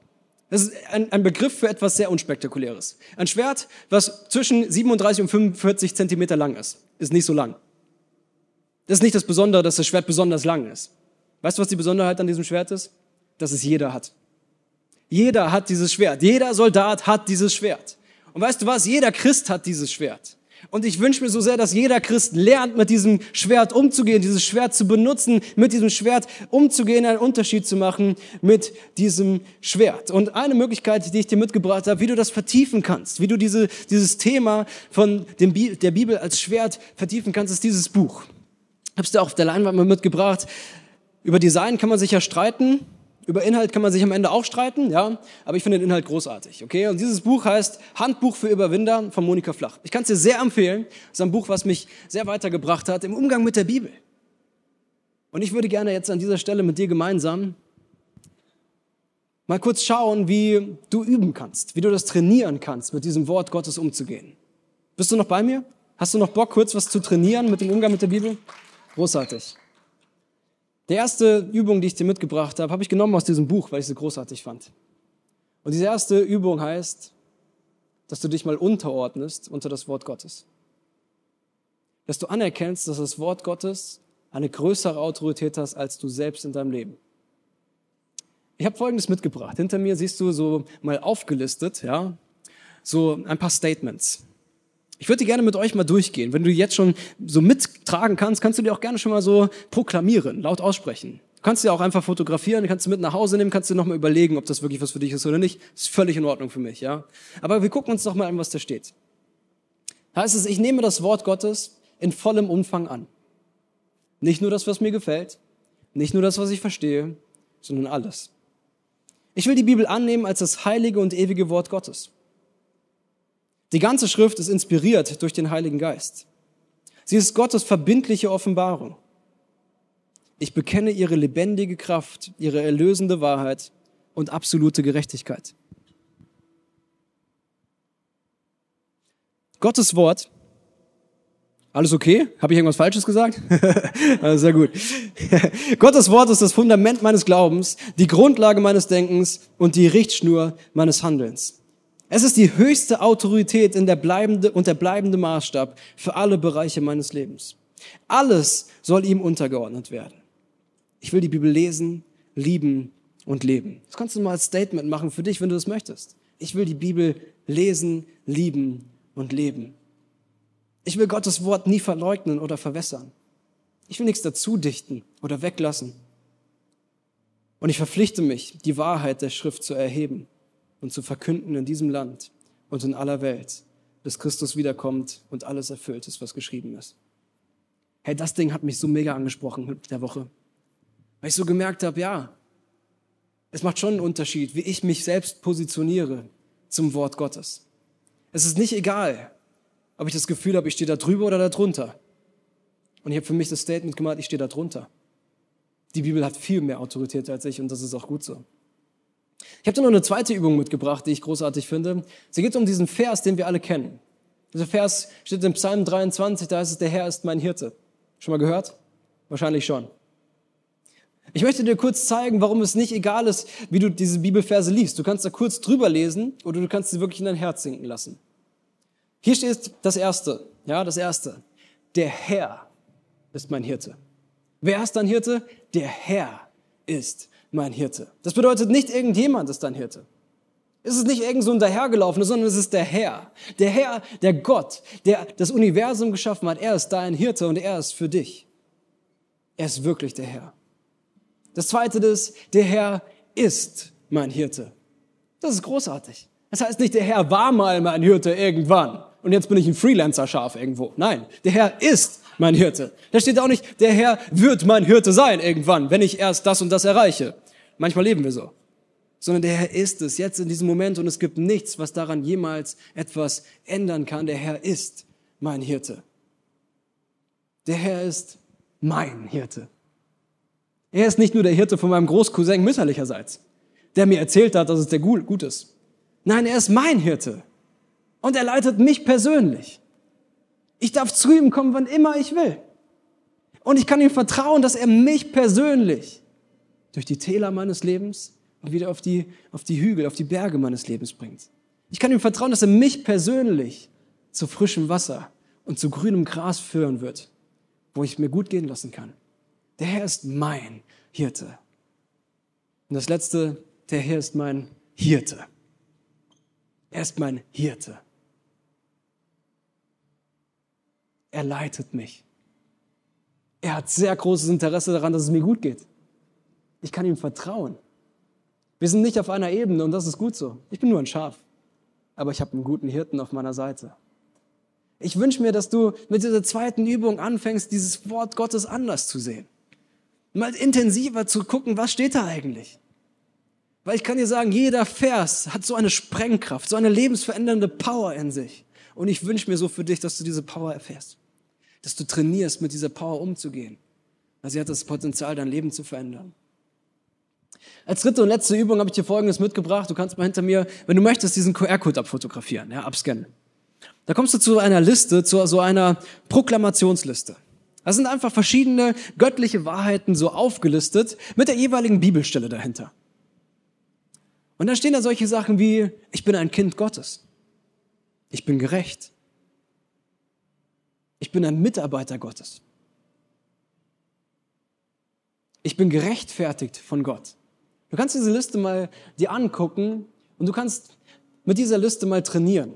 Das ist ein, ein, Begriff für etwas sehr Unspektakuläres. Ein Schwert, was zwischen 37 und 45 Zentimeter lang ist. Ist nicht so lang. Das ist nicht das Besondere, dass das Schwert besonders lang ist. Weißt du, was die Besonderheit an diesem Schwert ist? Dass es jeder hat. Jeder hat dieses Schwert. Jeder Soldat hat dieses Schwert. Und weißt du was? Jeder Christ hat dieses Schwert. Und ich wünsche mir so sehr, dass jeder Christ lernt, mit diesem Schwert umzugehen, dieses Schwert zu benutzen, mit diesem Schwert umzugehen, einen Unterschied zu machen mit diesem Schwert. Und eine Möglichkeit, die ich dir mitgebracht habe, wie du das vertiefen kannst, wie du diese, dieses Thema von dem, der Bibel als Schwert vertiefen kannst, ist dieses Buch. Es dir auch auf der Leinwand mitgebracht. Über Design kann man sich ja streiten, über Inhalt kann man sich am Ende auch streiten, ja, aber ich finde den Inhalt großartig, okay? Und dieses Buch heißt Handbuch für Überwinder von Monika Flach. Ich kann es dir sehr empfehlen. Es ist ein Buch, was mich sehr weitergebracht hat im Umgang mit der Bibel. Und ich würde gerne jetzt an dieser Stelle mit dir gemeinsam mal kurz schauen, wie du üben kannst, wie du das trainieren kannst, mit diesem Wort Gottes umzugehen. Bist du noch bei mir? Hast du noch Bock, kurz was zu trainieren mit dem Umgang mit der Bibel? Großartig. Die erste Übung, die ich dir mitgebracht habe, habe ich genommen aus diesem Buch, weil ich sie großartig fand. Und diese erste Übung heißt, dass du dich mal unterordnest unter das Wort Gottes. Dass du anerkennst, dass das Wort Gottes eine größere Autorität hat als du selbst in deinem Leben. Ich habe Folgendes mitgebracht. Hinter mir siehst du so mal aufgelistet, ja, so ein paar Statements. Ich würde die gerne mit euch mal durchgehen. Wenn du jetzt schon so mittragen kannst, kannst du die auch gerne schon mal so proklamieren, laut aussprechen. Du kannst sie auch einfach fotografieren, kannst du mit nach Hause nehmen, kannst du nochmal überlegen, ob das wirklich was für dich ist oder nicht. Ist völlig in Ordnung für mich, ja. Aber wir gucken uns doch mal an, was da steht. Heißt es, ich nehme das Wort Gottes in vollem Umfang an. Nicht nur das, was mir gefällt, nicht nur das, was ich verstehe, sondern alles. Ich will die Bibel annehmen als das heilige und ewige Wort Gottes. Die ganze Schrift ist inspiriert durch den Heiligen Geist. Sie ist Gottes verbindliche Offenbarung. Ich bekenne ihre lebendige Kraft, ihre erlösende Wahrheit und absolute Gerechtigkeit. Gottes Wort. Alles okay? Habe ich irgendwas Falsches gesagt? (laughs) Sehr gut. (laughs) Gottes Wort ist das Fundament meines Glaubens, die Grundlage meines Denkens und die Richtschnur meines Handelns. Es ist die höchste Autorität in der bleibende, und der bleibende Maßstab für alle Bereiche meines Lebens. Alles soll ihm untergeordnet werden. Ich will die Bibel lesen, lieben und leben. Das kannst du mal als Statement machen für dich, wenn du das möchtest. Ich will die Bibel lesen, lieben und leben. Ich will Gottes Wort nie verleugnen oder verwässern. Ich will nichts dazu dichten oder weglassen. Und ich verpflichte mich, die Wahrheit der Schrift zu erheben und zu verkünden in diesem Land und in aller Welt, bis Christus wiederkommt und alles erfüllt ist, was geschrieben ist. Hey, das Ding hat mich so mega angesprochen der Woche, weil ich so gemerkt habe, ja, Es macht schon einen Unterschied, wie ich mich selbst positioniere zum Wort Gottes. Es ist nicht egal, ob ich das Gefühl habe, ich stehe da drüber oder da drunter. Und ich habe für mich das Statement gemacht, ich stehe da drunter. Die Bibel hat viel mehr Autorität als ich und das ist auch gut so. Ich habe dir noch eine zweite Übung mitgebracht, die ich großartig finde. Sie geht um diesen Vers, den wir alle kennen. Dieser Vers steht im Psalm 23, da heißt es, der Herr ist mein Hirte. Schon mal gehört? Wahrscheinlich schon. Ich möchte dir kurz zeigen, warum es nicht egal ist, wie du diese Bibelverse liest. Du kannst da kurz drüber lesen oder du kannst sie wirklich in dein Herz sinken lassen. Hier steht das erste, ja, das erste. Der Herr ist mein Hirte. Wer ist dein Hirte? Der Herr ist mein Hirte. Das bedeutet nicht irgendjemand ist dein Hirte. Es ist nicht irgend so ein dahergelaufener, sondern es ist der Herr. Der Herr, der Gott, der das Universum geschaffen hat. Er ist dein Hirte und er ist für dich. Er ist wirklich der Herr. Das zweite ist, der Herr ist mein Hirte. Das ist großartig. Das heißt nicht, der Herr war mal mein Hirte irgendwann und jetzt bin ich ein Freelancer-Schaf irgendwo. Nein, der Herr ist mein Hirte. Da steht auch nicht, der Herr wird mein Hirte sein irgendwann, wenn ich erst das und das erreiche. Manchmal leben wir so. Sondern der Herr ist es jetzt in diesem Moment und es gibt nichts, was daran jemals etwas ändern kann. Der Herr ist mein Hirte. Der Herr ist mein Hirte. Er ist nicht nur der Hirte von meinem Großcousin mütterlicherseits, der mir erzählt hat, dass es der gut ist. Nein, er ist mein Hirte. Und er leitet mich persönlich. Ich darf zu ihm kommen, wann immer ich will. Und ich kann ihm vertrauen, dass er mich persönlich durch die Täler meines Lebens und wieder auf die, auf die Hügel, auf die Berge meines Lebens bringt. Ich kann ihm vertrauen, dass er mich persönlich zu frischem Wasser und zu grünem Gras führen wird, wo ich mir gut gehen lassen kann. Der Herr ist mein Hirte. Und das letzte, der Herr ist mein Hirte. Er ist mein Hirte. Er leitet mich. Er hat sehr großes Interesse daran, dass es mir gut geht. Ich kann ihm vertrauen. Wir sind nicht auf einer Ebene und das ist gut so. Ich bin nur ein Schaf, aber ich habe einen guten Hirten auf meiner Seite. Ich wünsche mir, dass du mit dieser zweiten Übung anfängst, dieses Wort Gottes anders zu sehen. Mal intensiver zu gucken, was steht da eigentlich. Weil ich kann dir sagen, jeder Vers hat so eine Sprengkraft, so eine lebensverändernde Power in sich. Und ich wünsche mir so für dich, dass du diese Power erfährst. Dass du trainierst, mit dieser Power umzugehen. Weil sie hat das Potenzial, dein Leben zu verändern. Als dritte und letzte Übung habe ich dir Folgendes mitgebracht. Du kannst mal hinter mir, wenn du möchtest, diesen QR-Code abfotografieren, ja, abscannen. Da kommst du zu einer Liste, zu so einer Proklamationsliste. Das sind einfach verschiedene göttliche Wahrheiten so aufgelistet mit der jeweiligen Bibelstelle dahinter. Und da stehen da solche Sachen wie, ich bin ein Kind Gottes. Ich bin gerecht. Ich bin ein Mitarbeiter Gottes. Ich bin gerechtfertigt von Gott. Du kannst diese Liste mal dir angucken und du kannst mit dieser Liste mal trainieren.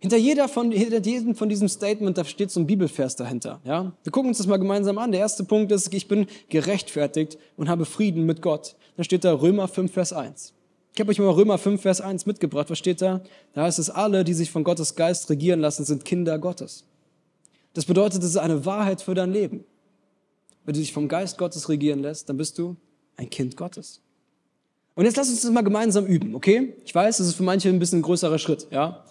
Hinter, jeder von, hinter jedem von diesem Statement, da steht so ein Bibelvers dahinter. Ja? Wir gucken uns das mal gemeinsam an. Der erste Punkt ist, ich bin gerechtfertigt und habe Frieden mit Gott. Da steht da Römer 5, Vers 1. Ich habe euch mal Römer 5, Vers 1 mitgebracht. Was steht da? Da heißt es, alle, die sich von Gottes Geist regieren lassen, sind Kinder Gottes. Das bedeutet, es ist eine Wahrheit für dein Leben. Wenn du dich vom Geist Gottes regieren lässt, dann bist du ein Kind Gottes. Und jetzt lass uns das mal gemeinsam üben, okay? Ich weiß, das ist für manche ein bisschen ein größerer Schritt, ja?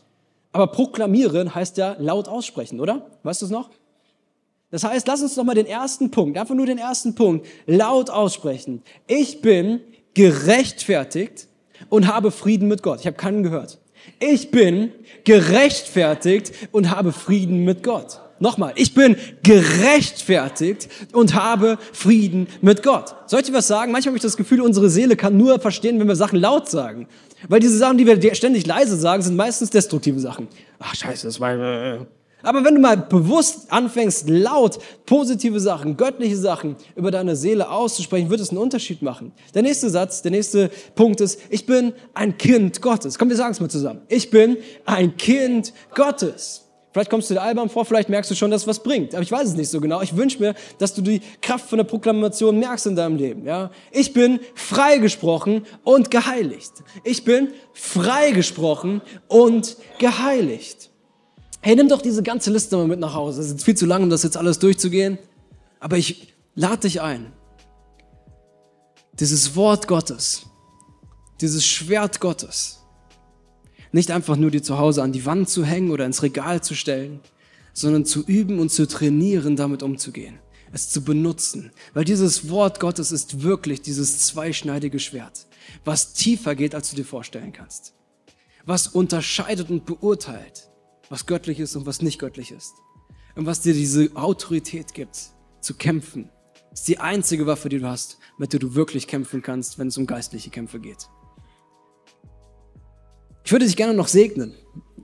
Aber proklamieren heißt ja laut aussprechen, oder? Weißt du es noch? Das heißt, lass uns doch mal den ersten Punkt, einfach nur den ersten Punkt, laut aussprechen. Ich bin gerechtfertigt und habe Frieden mit Gott. Ich habe keinen gehört. Ich bin gerechtfertigt und habe Frieden mit Gott. Nochmal, ich bin gerechtfertigt und habe Frieden mit Gott. Soll ich dir was sagen? Manchmal habe ich das Gefühl, unsere Seele kann nur verstehen, wenn wir Sachen laut sagen. Weil diese Sachen, die wir ständig leise sagen, sind meistens destruktive Sachen. Ach scheiße, das war... Äh, aber wenn du mal bewusst anfängst, laut positive Sachen, göttliche Sachen über deine Seele auszusprechen, wird es einen Unterschied machen. Der nächste Satz, der nächste Punkt ist, ich bin ein Kind Gottes. Komm, wir sagen es mal zusammen. Ich bin ein Kind Gottes. Vielleicht kommst du dir albern vor, vielleicht merkst du schon, dass was bringt. Aber ich weiß es nicht so genau. Ich wünsche mir, dass du die Kraft von der Proklamation merkst in deinem Leben. Ja? Ich bin freigesprochen und geheiligt. Ich bin freigesprochen und geheiligt. Hey, nimm doch diese ganze Liste mal mit nach Hause. Es ist viel zu lang, um das jetzt alles durchzugehen. Aber ich lade dich ein, dieses Wort Gottes, dieses Schwert Gottes, nicht einfach nur dir zu Hause an die Wand zu hängen oder ins Regal zu stellen, sondern zu üben und zu trainieren, damit umzugehen, es zu benutzen. Weil dieses Wort Gottes ist wirklich dieses zweischneidige Schwert, was tiefer geht, als du dir vorstellen kannst. Was unterscheidet und beurteilt, was göttlich ist und was nicht göttlich ist. Und was dir diese Autorität gibt, zu kämpfen. ist die einzige Waffe, die du hast, mit der du wirklich kämpfen kannst, wenn es um geistliche Kämpfe geht. Ich würde dich gerne noch segnen.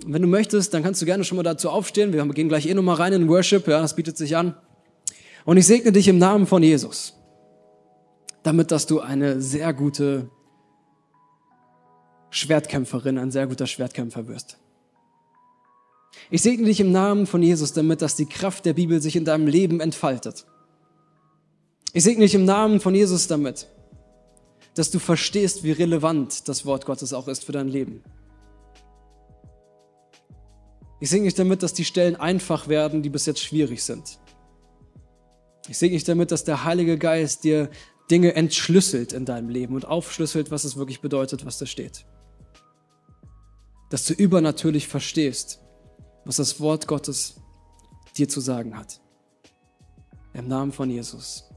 Wenn du möchtest, dann kannst du gerne schon mal dazu aufstehen. Wir gehen gleich eh nochmal rein in Worship, ja, das bietet sich an. Und ich segne dich im Namen von Jesus, damit dass du eine sehr gute Schwertkämpferin, ein sehr guter Schwertkämpfer wirst. Ich segne dich im Namen von Jesus, damit dass die Kraft der Bibel sich in deinem Leben entfaltet. Ich segne dich im Namen von Jesus damit, dass du verstehst, wie relevant das Wort Gottes auch ist für dein Leben. Ich segne dich damit, dass die Stellen einfach werden, die bis jetzt schwierig sind. Ich segne dich damit, dass der Heilige Geist dir Dinge entschlüsselt in deinem Leben und aufschlüsselt, was es wirklich bedeutet, was da steht. Dass du übernatürlich verstehst, was das Wort Gottes dir zu sagen hat. Im Namen von Jesus.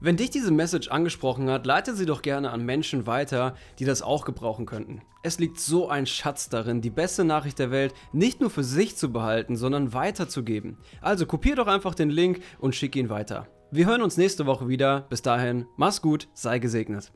Wenn dich diese Message angesprochen hat, leite sie doch gerne an Menschen weiter, die das auch gebrauchen könnten. Es liegt so ein Schatz darin, die beste Nachricht der Welt nicht nur für sich zu behalten, sondern weiterzugeben. Also kopier doch einfach den Link und schick ihn weiter. Wir hören uns nächste Woche wieder. Bis dahin, mach's gut, sei gesegnet.